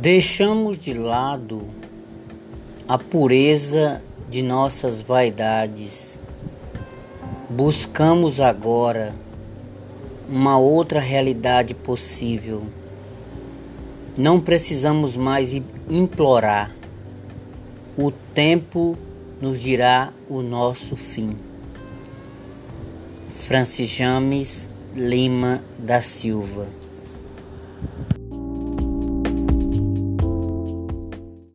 Deixamos de lado a pureza de nossas vaidades. Buscamos agora uma outra realidade possível. Não precisamos mais implorar. O tempo nos dirá o nosso fim. Francis James Lima da Silva